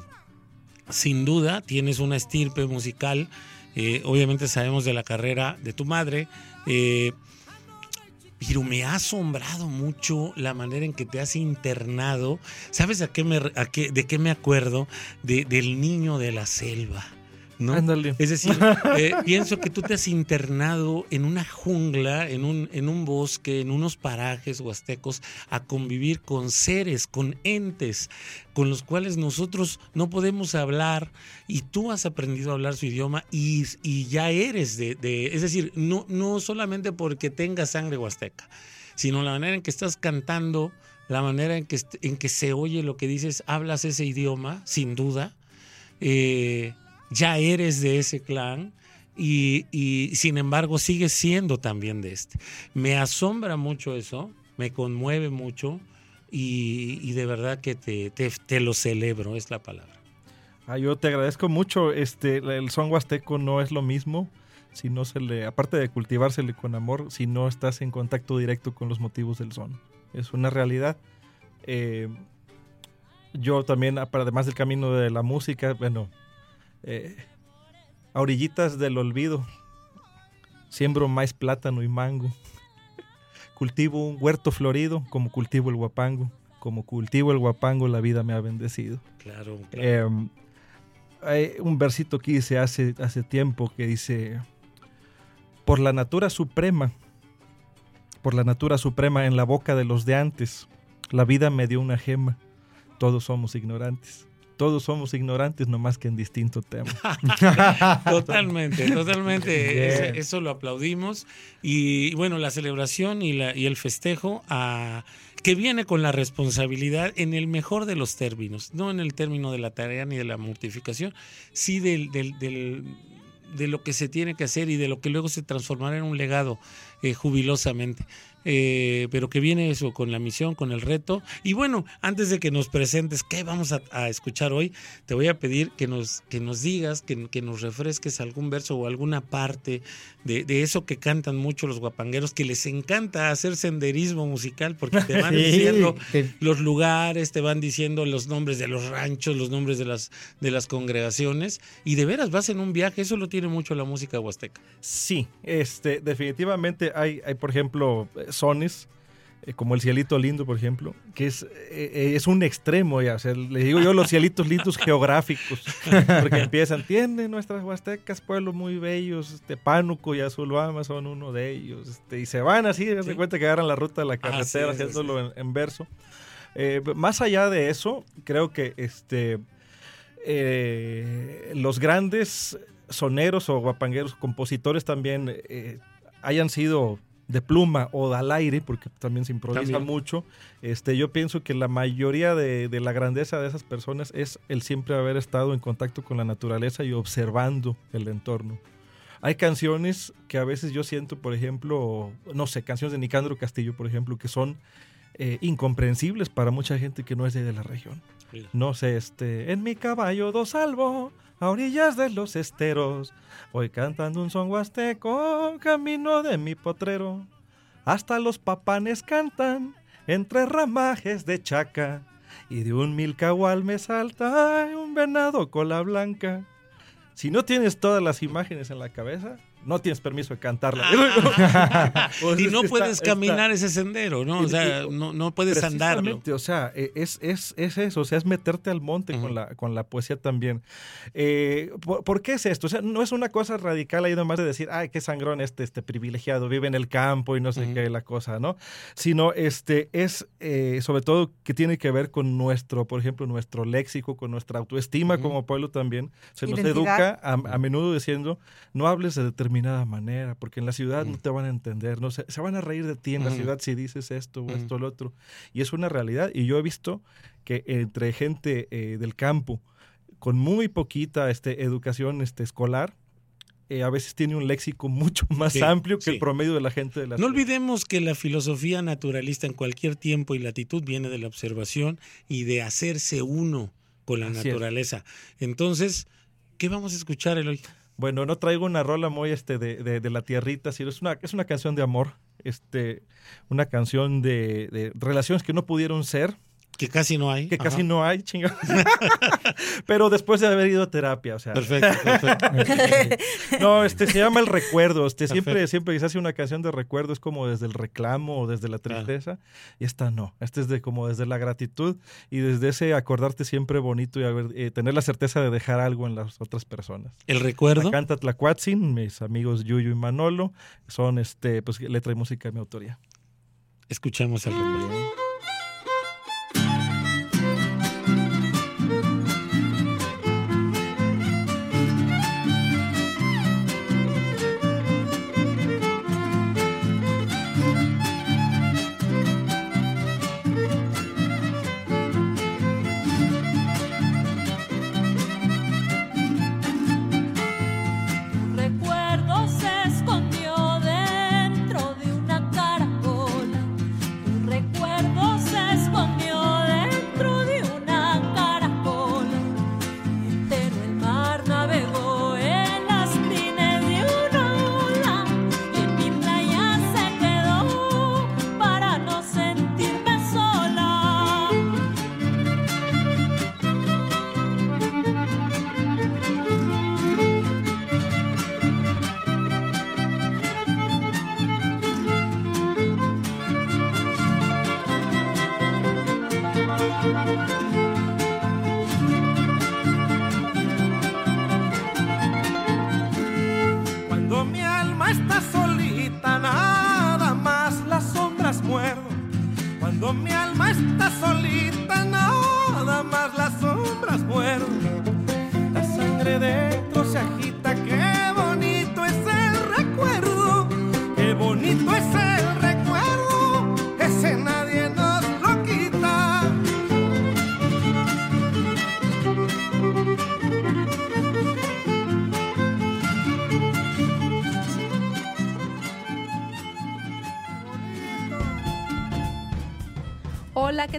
sin duda tienes una estirpe musical. Eh, obviamente sabemos de la carrera de tu madre. eh, pero me ha asombrado mucho la manera en que te has internado. ¿Sabes a qué me, a qué- de qué me acuerdo? De- del niño de la selva. ¿No? Ándale. Es decir, [laughs] eh, pienso que tú te has internado en una jungla, en un, en un bosque, en unos parajes huastecos, a convivir con seres, con entes, con los cuales nosotros no podemos hablar y tú has aprendido a hablar su idioma y, y ya eres de, de- es decir, no, no solamente porque tengas sangre huasteca, sino la manera en que estás cantando, la manera en que, en que se oye lo que dices, hablas ese idioma, sin duda. Eh, ya eres de ese clan y, y, sin embargo sigues siendo también de este. Me asombra mucho eso, me conmueve mucho y, y de verdad que te, te, te lo celebro, es la palabra. Ah, yo te agradezco mucho. Este, el son huasteco no es lo mismo si no se le, aparte de cultivársele con amor, si no estás en contacto directo con los motivos del son. Es una realidad. Eh, yo también, además del camino de la música, bueno, eh, a orillitas del olvido, siembro maíz, plátano y mango. Cultivo un huerto florido como cultivo el guapango. Como cultivo el guapango, la vida me ha bendecido. Claro, claro. Eh, hay un versito que hice hace, hace tiempo que dice, por la natura suprema, por la natura suprema en la boca de los de antes, la vida me dio una gema, todos somos ignorantes. Todos somos ignorantes, no más que en distinto tema. [laughs] Totalmente, [laughs] totalmente. Ese- Eso lo aplaudimos. Y bueno, la celebración y, la, y el festejo a- que viene con la responsabilidad en el mejor de los términos, no en el término de la tarea ni de la mortificación, sí del, del- del- de lo que se tiene que hacer y de lo que luego se transformará en un legado eh, jubilosamente. Eh, pero que viene eso con la misión, con el reto. Y bueno, antes de que nos presentes qué vamos a, a escuchar hoy, te voy a pedir que nos, que nos digas, que, que nos refresques algún verso o alguna parte de, de eso que cantan mucho los guapangueros, que les encanta hacer senderismo musical porque te [laughs] van Sí, diciendo los lugares, te van diciendo los nombres de los ranchos, los nombres de las, de las congregaciones. Y de veras vas en un viaje, eso lo tiene mucho la música huasteca. Sí, este, definitivamente hay, hay por ejemplo, sones. eh, como el cielito lindo, por ejemplo, que es, eh, eh, es un extremo, ya, o sea, le digo yo los cielitos lindos [laughs] geográficos, porque empiezan, tienen nuestras huastecas pueblos muy bellos, este Pánuco y Azulbama son uno de ellos, este, y se van así, se cuenta que agarran la ruta de la carretera, Así es, haciéndolo en, en verso. Eh, más allá de eso, creo que este los grandes soneros o guapangueros, compositores también hayan sido de pluma o al aire, porque también se improvisa También. mucho. Este, yo pienso que la mayoría de, de la grandeza de esas personas es el siempre haber estado en contacto con la naturaleza y observando el entorno. Hay canciones que a veces yo siento, por ejemplo, no sé, canciones de Nicandro Castillo, por ejemplo, que son eh, incomprensibles para mucha gente que no es de, la región. Sí. No sé, este, en mi caballo do salvo, a orillas de los esteros, voy cantando un son huasteco, camino de mi potrero. Hasta los papanes cantan entre ramajes de chaca, y de un milcahual me salta un venado cola blanca. Si no tienes todas las imágenes en la cabeza, no tienes permiso de cantarla. Pues y no puedes está- caminar está- ese sendero, ¿no? O sea, no, no puedes andarlo. O sea, e- es, es, es eso, o sea, es meterte al monte con, la, con la poesía también. Eh, ¿por, por qué es esto? O sea, no es una cosa radical ahí nomás de decir, ay, qué sangrón este, este privilegiado, vive en el campo y no sé qué la cosa, ¿no? Sino, este, es eh, sobre todo que tiene que ver con nuestro, por ejemplo, nuestro léxico, con nuestra autoestima como pueblo también. Se nos Identidad. educa a, a menudo diciendo, no hables de determinada manera, porque en la ciudad no te van a entender, no se, se van a reír de ti en la Ujú. ciudad si dices esto o Ujú. esto o lo otro. Y es una realidad. Y yo he visto que entre gente eh, del campo con muy poquita este, educación este, escolar, eh, a veces tiene un léxico [laughs] mucho más Sí, amplio que sí. el promedio de la gente de la No ciudad. olvidemos que la filosofía naturalista en cualquier tiempo y latitud viene de la observación y de hacerse uno con la Así es. naturaleza. Entonces, ¿qué vamos a escuchar Eloy? Bueno, no traigo una rola muy este de, de- de la tierrita, sino es una, es una canción de amor, este, una canción de, de relaciones que no pudieron ser, Que casi no hay. que casi no hay, chingada. [laughs] Pero después de haber ido a terapia, o sea. Perfecto, perfecto. [laughs] No, este se llama El Recuerdo. Este siempre, Perfecto. siempre se hace una canción de recuerdo es como desde el reclamo o desde la tristeza. Y esta no. Esta es de como desde la gratitud y desde ese acordarte siempre bonito y haber- eh, tener la certeza de dejar algo en las otras personas. El recuerdo. La canta Tlacuatzin, mis amigos Yuyu y Manolo. Son este, pues letra y música de mi autoría. Escuchamos el recuerdo.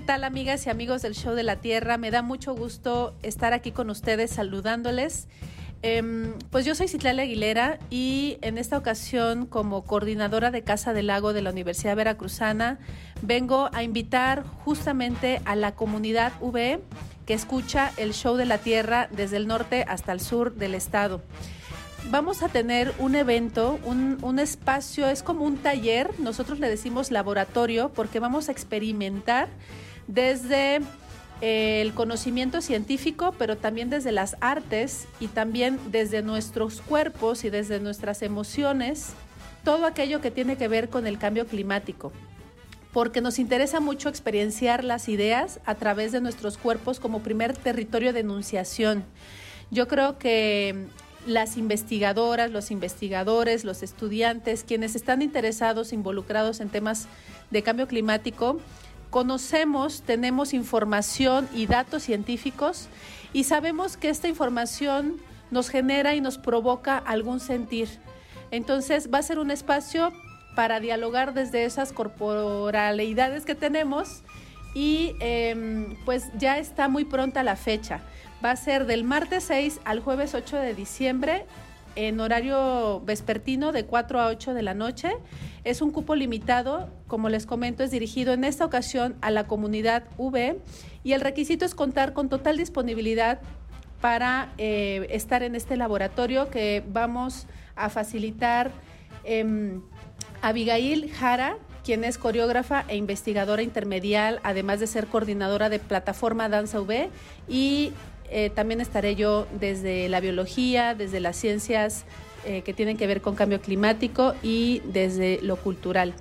Tal amigas y amigos del Show de la Tierra? Me da mucho gusto estar aquí con ustedes saludándoles. Em, pues yo soy Citlali Aguilera y en esta ocasión como coordinadora de Casa del Lago de la Universidad Veracruzana vengo a invitar justamente a la comunidad VE que escucha el Show de la Tierra desde el norte hasta el sur del estado. vamos a tener un evento, un, un espacio, es como un taller, nosotros le decimos laboratorio, porque vamos a experimentar desde eh, el conocimiento científico, pero también desde las artes y también desde nuestros cuerpos y desde nuestras emociones, todo aquello que tiene que ver con el cambio climático porque nos interesa mucho experienciar las ideas a través de nuestros cuerpos como primer territorio de enunciación. Yo creo que las investigadoras, los investigadores, los estudiantes, quienes están interesados, involucrados en temas de cambio climático, conocemos, tenemos información y datos científicos y sabemos que esta información nos genera y nos provoca algún sentir. Entonces va a ser un espacio para dialogar desde esas corporalidades que tenemos y eh, pues ya está muy pronta la fecha. Va a ser del martes 6 al jueves 8 de diciembre en horario vespertino de 4 a 8 de la noche. Es un cupo limitado, como les comento, es dirigido en esta ocasión a la comunidad V y el requisito es contar con total disponibilidad para eh, estar en este laboratorio que vamos a facilitar. Eh, Abigail Jara, quien es coreógrafa e investigadora intermedial, además de ser coordinadora de plataforma Danza V, y eh, también estaré yo desde la biología, desde las ciencias eh, que tienen que ver con cambio climático y desde lo cultural.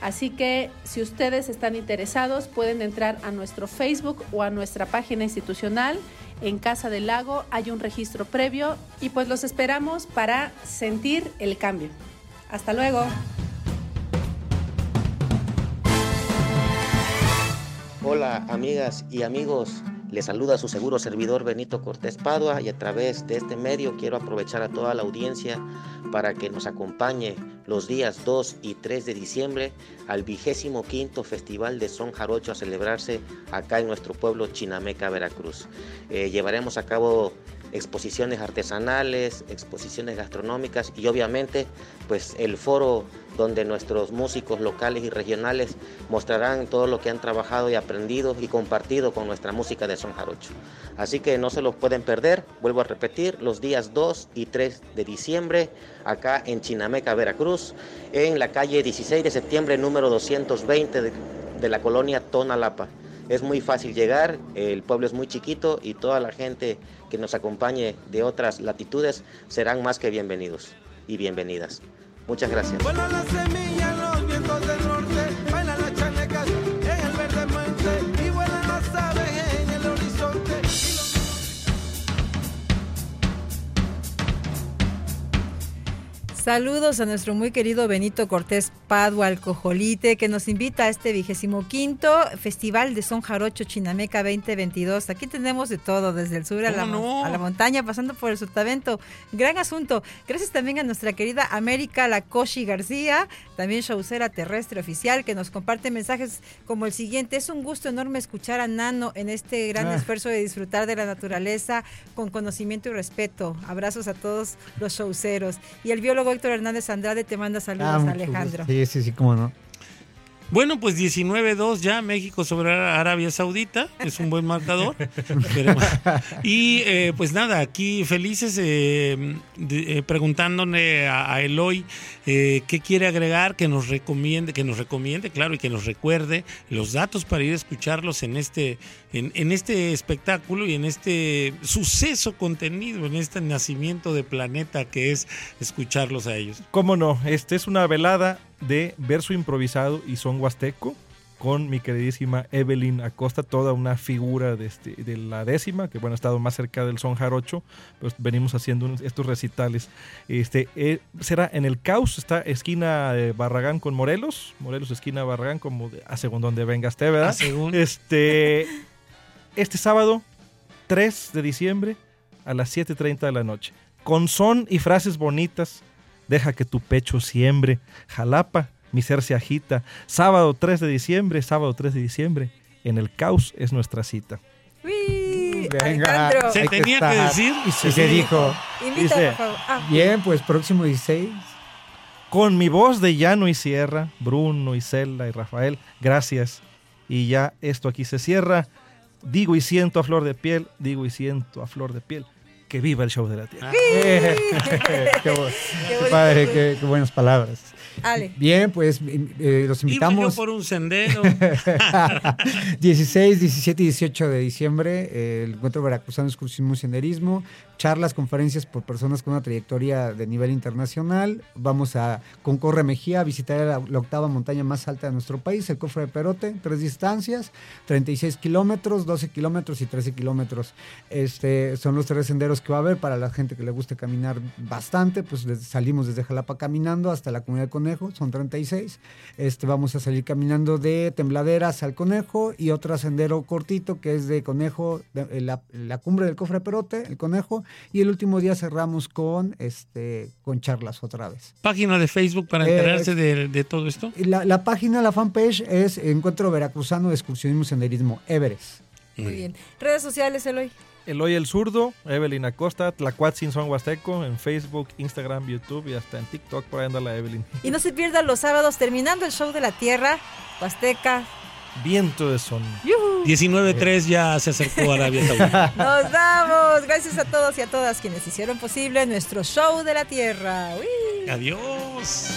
Así que si ustedes están interesados pueden entrar a nuestro Facebook o a nuestra página institucional. En Casa del Lago hay un registro previo y pues los esperamos para sentir el cambio. Hasta luego. Hola amigas y amigos, les saluda su seguro servidor Benito Cortés Padua y a través de este medio quiero aprovechar a toda la audiencia para que nos acompañe los días 2 y 3 de diciembre al vigésimo quinto Festival de Son Jarocho a celebrarse acá en nuestro pueblo Chinameca, Veracruz. Eh, llevaremos a cabo exposiciones artesanales, exposiciones gastronómicas y obviamente pues el foro donde nuestros músicos locales y regionales mostrarán todo lo que han trabajado y aprendido y compartido con nuestra música de son jarocho. Así que no se los pueden perder, vuelvo a repetir, los días 2 y 3 de diciembre acá en Chinameca, Veracruz, en la calle 16 de septiembre número 220 de, de la colonia Tonalapa. Es muy fácil llegar, el pueblo es muy chiquito y toda la gente que nos acompañe de otras latitudes serán más que bienvenidos y bienvenidas. Muchas gracias. Saludos a nuestro muy querido Benito Cortés Padua Alcojolite, que nos invita a este vigésimo quinto Festival de Son Jarocho Chinameca 2022. Aquí tenemos de todo, desde el sur a la, ¿Cómo no? a la montaña, pasando por el sotavento. Gran asunto. Gracias también a nuestra querida América Lacoshi García, también showcera terrestre oficial, que nos comparte mensajes como el siguiente. Es un gusto enorme escuchar a Nano en este gran Ah. esfuerzo de disfrutar de la naturaleza con conocimiento y respeto. Abrazos a todos los showceros. Y el biólogo Héctor Hernández Andrade te manda saludos, Ah, Alejandro. gusto. Sí, sí, sí, cómo no. Bueno, pues 19-2 ya México sobre Arabia Saudita, es un buen marcador. [laughs] Esperemos. y eh, pues nada, aquí felices eh, de- eh, preguntándole a, a Eloy eh, qué quiere agregar, que nos recomiende, que nos recomiende, claro, y que nos recuerde los datos para ir a escucharlos en este, en, en este espectáculo y en este suceso contenido, en este nacimiento de planeta que es escucharlos a ellos. ¿Cómo no? Este es una velada de verso improvisado y son huasteco con mi queridísima Evelyn Acosta, toda una figura de, este- de la décima, que bueno, ha estado más cerca del son jarocho, pues venimos haciendo unos- estos recitales. Este eh, será en el Caos, está esquina de Barragán con Morelos, Morelos esquina Barragán, como de- a según donde venga usted, ¿verdad? A según. Este, [laughs] este sábado 3 de diciembre a las 7.30 de la noche. Con son y frases bonitas, deja que tu pecho siembre. Jalapa, mi ser se agita. Sábado 3 de diciembre, sábado 3 de diciembre, en el caos es nuestra cita. Uy, Venga. Se tenía que estar. decir. Y se, dijo. Invita, Dice, por favor. Ah, Bien, pues próximo 16. Con mi voz de llano y sierra, Bruno, Isela y Rafael, gracias. Y ya esto aquí se cierra. Digo y siento a flor de piel, digo y siento a flor de piel. Que viva el show de la tierra. Eh, [laughs] [laughs] qué, qué padre, qué, qué buenas palabras. Ale. Bien, pues eh, los yo invitamos. por un sendero. [laughs] 16, 17 y 18 de diciembre, eh, el encuentro veracruzano excursionismo y senderismo, charlas, conferencias por personas con una trayectoria de nivel internacional. Vamos a con Corre Mejía a visitar la, la octava montaña más alta de nuestro país, el Cofre de Perote, tres distancias, 36 kilómetros, 12 kilómetros y 13 kilómetros. Este, son los tres senderos que va a haber para la gente que le guste caminar bastante, pues salimos desde Jalapa caminando hasta la comunidad de Conejo, son 36. Este, vamos a salir caminando de Tembladeras al Conejo y otro sendero cortito que es de Conejo, de- eh, la, la cumbre del Cofre Perote, el Conejo, y el último día cerramos con, este, con charlas otra vez. Página de Facebook para Eh, enterarse de, de todo esto. La, la página, la fanpage es Encuentro Veracruzano de Excursionismo y Senderismo, Everest. Muy bien. Redes sociales, Eloy. Eloy el Zurdo, Evelyn Acosta, Tlacuatzin Son Huasteco, en Facebook, Instagram, YouTube y hasta en TikTok, por ahí anda la Evelyn. Y no se pierdan los sábados terminando el show de la Tierra, Huasteca. Viento de son. 19.3 ya se acercó a Arabia Saudita. [laughs] Nos damos. Gracias a todos y a todas quienes hicieron posible nuestro show de la Tierra. ¡Uy! Adiós.